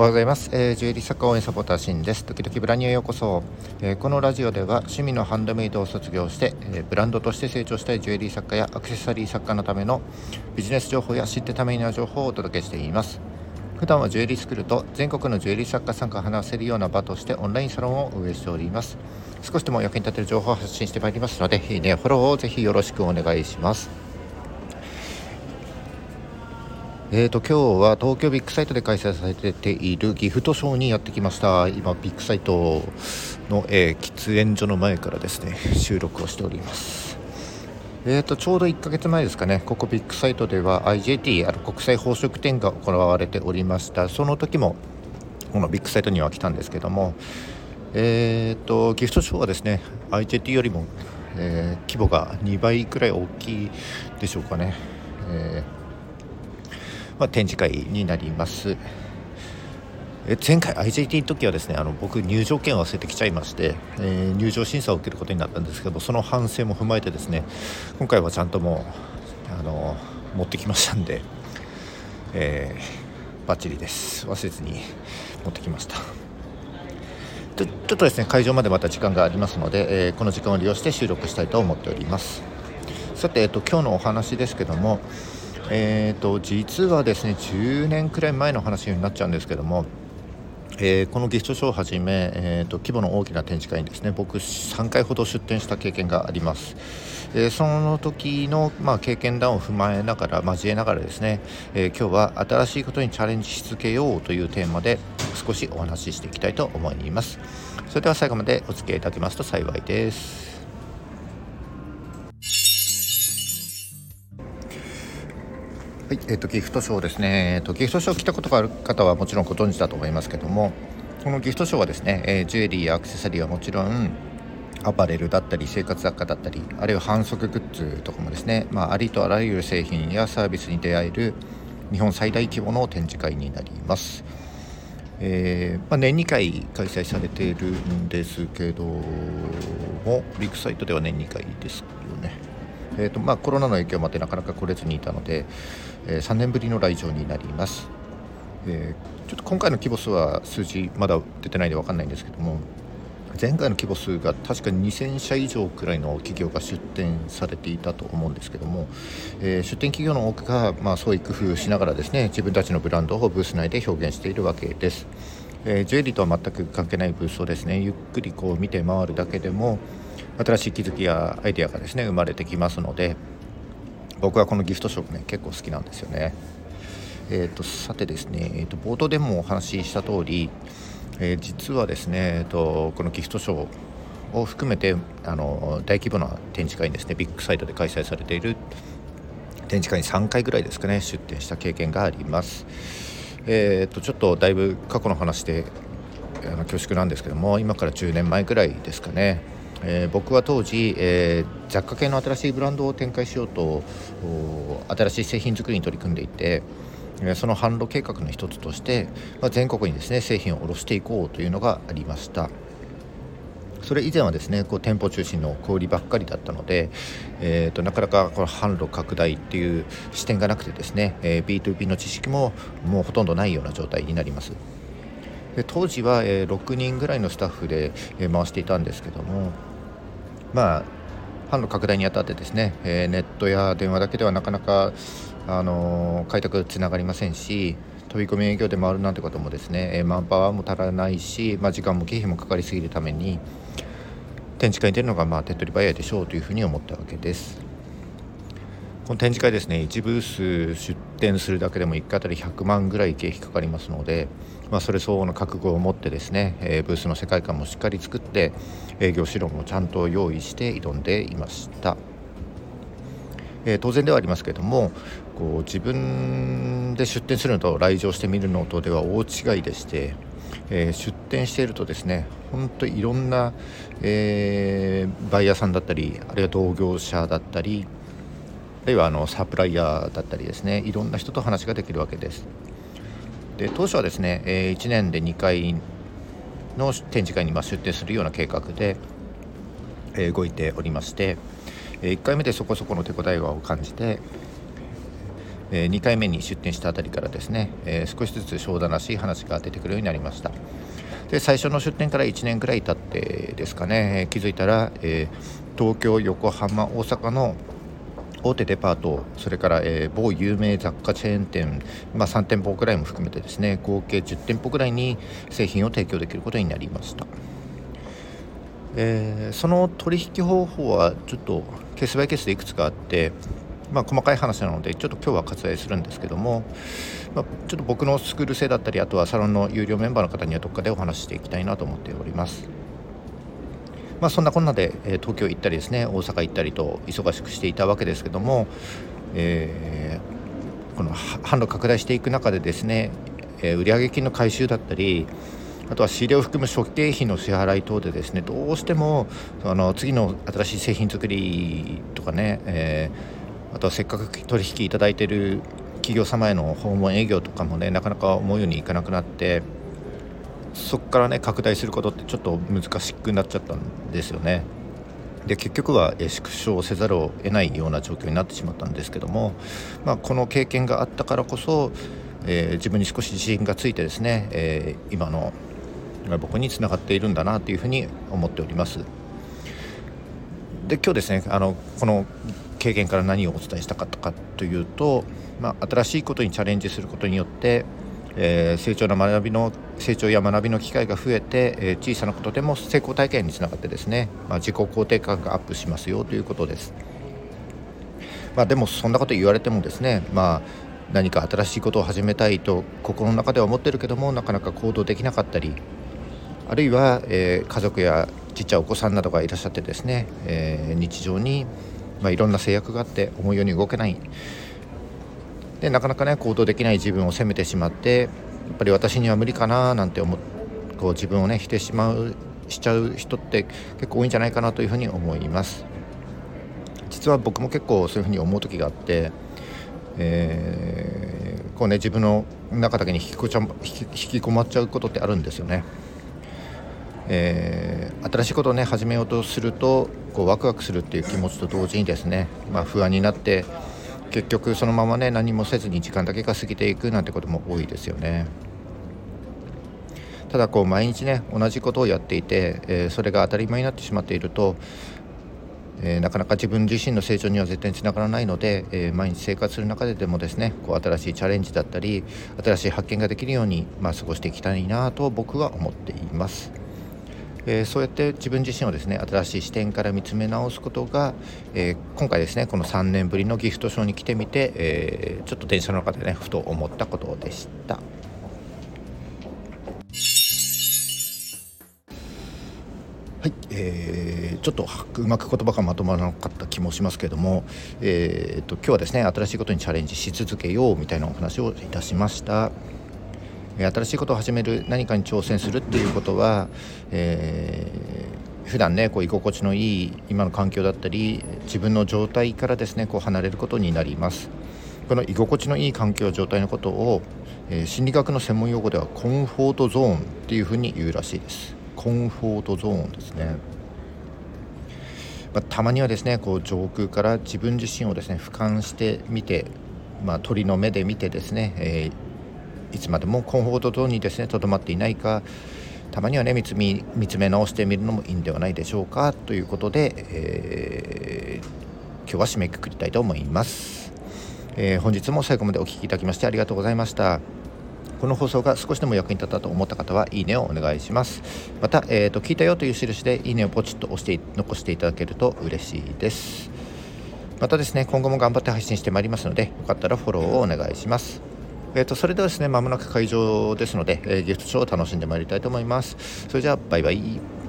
おはようございます、えー、ジュエリー作家応援サポーターシンです。時々ブラニューへようこそ、えー、このラジオでは趣味のハンドメイドを卒業して、えー、ブランドとして成長したいジュエリー作家やアクセサリー作家のためのビジネス情報や知ってためになる情報をお届けしています。普段はジュエリースクールと全国のジュエリー作家さんが話せるような場としてオンラインサロンを運営しております。少しでも役に立てる情報を発信してまいりますのでいいねフォローをぜひよろしくお願いします。えーと、今日は東京ビッグサイトで開催されているギフトショーにやってきました。今ビッグサイトの、えー、喫煙所の前からですね 収録をしております。えーと、ちょうど1ヶ月前ですかね。ここビッグサイトでは IJT あの国際宝飾展が行われておりました。その時もこのビッグサイトには来たんですけどもえーと、ギフトショーはですね IJT よりも、えー、規模が2倍くらい大きいでしょうかね、えーまあ、展示会になります。え前回 IJT の時はですねあの僕入場券を忘れてきちゃいまして、えー、入場審査を受けることになったんですけどその反省も踏まえてですね今回はちゃんともうあの持ってきましたんで、えー、バッチリです。忘れずに持ってきました。ちょちょっとですね会場までまた時間がありますので、えー、この時間を利用して収録したいと思っております。さて、えっと、今日のお話ですけどもえーと、実はですね10年くらい前の話になっちゃうんですけども、えー、このギフトショーをはじめ、えーと、規模の大きな展示会にですね僕3回ほど出展した経験があります、えー、その時の、まあ、経験談を踏まえながら交えながらですね、え今日は新しいことにチャレンジし続けようというテーマで少しお話ししていきたいと思います。それでは最後までお付き合いいただけますと幸いです。はい、え、ー、とギフトショーですね。えっ、ー、とギフトショー来たことがある方はもちろんご存知だと思いますけども、このギフトショーはですね、えー、ジュエリーやアクセサリーはもちろんアパレルだったり生活雑貨だったりあるいは反則グッズとかもですね、まあ、ありとあらゆる製品やサービスに出会える日本最大規模の展示会になります、えー、まあ、年2回開催されているんですけどもビッグサイトでは年2回ですよねえーとまあ、コロナの影響もあってなかなか来れずにいたので、えー、3年ぶりの来場になります、えー、ちょっと今回の規模数は数字まだ出てないんで分かんないんですけども前回の規模数が確か2000社以上くらいの企業が出展されていたと思うんですけども、えー、出展企業の多くが、まあ、創意工夫しながらですね自分たちのブランドをブース内で表現しているわけです、えー、ジュエリーとは全く関係ないブースをですねゆっくりこう見て回るだけでも新しい気づきやアイデアがですね生まれてきますので僕はこのギフトショップね結構好きなんですよね。えーと、さてですね、えーと、冒頭でもお話しした通り、えー、実はですね、えーと、このギフトショーを含めてあの大規模な展示会にですねビッグサイトで開催されている展示会に3回ぐらいですかね出展した経験があります。えー、とちょっとだいぶ過去の話であの恐縮なんですけども今から10年前ぐらいですかねえー、僕は当時、えー、雑貨系の新しいブランドを展開しようと新しい製品作りに取り組んでいてその販路計画の一つとして、まあ、全国にですね製品を卸していこうというのがありました。それ以前はですねこう店舗中心の小売りばっかりだったので、えーと、なかなかこの販路拡大っていう視点がなくてですね、えー、B2B の知識ももうほとんどないような状態になります。で当時は、えー、6人ぐらいのスタッフで、え、回していたんですけどもまあ販路拡大にあたってですね、えー、ネットや電話だけではなかなか、あのー、開拓つながりませんし飛び込み営業で回るなんてこともですね、えー、マンパワーも足らないし、まあ、時間も経費もかかりすぎるために展示会に出るのがまあ手っ取り早いでしょうというふうに思ったわけです。この展示会ですね1ブース出展するだけでも1回あたり100万ぐらい経費かかりますので、まあ、それ相応の覚悟を持ってですね、えー、ブースの世界観もしっかり作って営業指導もちゃんと用意して挑んでいました。えー、当然ではありますけれどもこう自分で出店するのと来場してみるのとでは大違いでして、えー、出店しているとですね本当いろんな、えー、バイヤーさんだったりあるいは同業者だったりあるいはあのサプライヤーだったりですねいろんな人と話ができるわけです。で当初はですね、え、1年で2回の展示会に出展するような計画で、え、動いておりまして、え、1回目でそこそこの手応えを感じてえ2回目に出店したあたりからですね、え少しずつ商談らしい話が出てくるようになりました。で最初の出店から1年くらい経ってですかね、え気づいたら、え東京横浜大阪の大手デパートそれから、えー、某有名雑貨チェーン店、まあ、3店舗ぐらいも含めてですね合計10店舗ぐらいに製品を提供できることになりました、えー、その取引方法はちょっとケースバイケースでいくつかあってまあ、細かい話なのでちょっと今日は割愛するんですけども、まあ、ちょっと僕のスクール生だったりあとはサロンの有料メンバーの方にはどっかでお話ししていきたいなと思っております。まあ、そんなこんなで、え東京行ったりですね大阪行ったりと忙しくしていたわけですけども、えー、この販路拡大していく中でですね、え売上金の回収だったりあとは仕入れを含む初期経費の支払い等でですねどうしてもあの次の新しい製品作りとかね、えー、あとはせっかく取引いただいている企業様への訪問営業とかもねなかなか思うようにいかなくなってそこからね拡大することってちょっと難しくなっちゃったんですよね。で結局は縮小せざるを得ないような状況になってしまったんですけども、まあ、この経験があったからこそ、えー、自分に少し自信がついてですね、えー、今の僕につながっているんだなというふうに思っております。で今日ですねあのこの経験から何をお伝えしたかったかというと、まあ、新しいことにチャレンジすることによってえー、成長の学びの成長や学びの機会が増えて、えー、小さなことでも成功体験につながってですね、まあ、自己肯定感がアップしますよということです。まあ、でもそんなこと言われてもですね、まあ、何か新しいことを始めたいと心の中では思ってるけどもなかなか行動できなかったりあるいは、えー、家族やちっちゃいお子さんなどがいらっしゃってですね、えー、日常に、まあ、いろんな制約があって思うように動けないでなかなかね行動できない自分を責めてしまってやっぱり私には無理かななんて思こう自分をね否定しまうしちゃう人って結構多いんじゃないかなというふうに思います。実は僕も結構そういうふうに思う時があって、えー、こうね自分の中だけに引きこちゃ引き引き込まっちゃうことってあるんですよね。えー、新しいことをね始めようとするとこうワクワクするっていう気持ちと同時にですね、まあ、不安になって結局そのままね何もせずに時間だけが過ぎていくなんてことも多いですよねただこう毎日ね同じことをやっていて、えー、それが当たり前になってしまっていると、えー、なかなか自分自身の成長には絶対につながらないので、えー、毎日生活する中ででもですねこう新しいチャレンジだったり新しい発見ができるように、まあ、過ごしていきたいなと僕は思っています。えー、そうやって自分自身をですね新しい視点から見つめ直すことが、えー、今回ですねこの3年ぶりのギフトショーに来てみて、えー、ちょっと電車の中でねふと思ったことでした。はい、えー、ちょっとうまく言葉がまとまらなかった気もしますけれども、えーと今日はですね新しいことにチャレンジし続けようみたいなお話をいたしました。新しいことを始める何かに挑戦するっていうことは、えー、普段ねこう居心地のいい今の環境だったり自分の状態からですねこう離れることになります。この居心地のいい環境状態のことを、えー、心理学の専門用語ではコンフォートゾーンっていうふうに言うらしいです。コンフォートゾーンですね。まあ、たまにはですねこう上空から自分自身をですね俯瞰してみて、まあ、鳥の目で見てですね、えいつまでもコンフォートゾーンにですねとどまっていないかたまにはね見つ見つめ直してみるのもいいんではないでしょうかということで、えー、今日は締めくくりたいと思います、えー、本日も最後までお聴きいただきましてありがとうございました。この放送が少しでも役に立ったと思った方はいいねをお願いします。また、えーと、聞いたよという印でいいねをポチッと押して残していただけると嬉しいです。またですね今後も頑張って配信してまいりますのでよかったらフォローをお願いします。えーと、それではですねまもなく会場ですので、えー、ギフトショーを楽しんでまいりたいと思います。それじゃあバイバイ。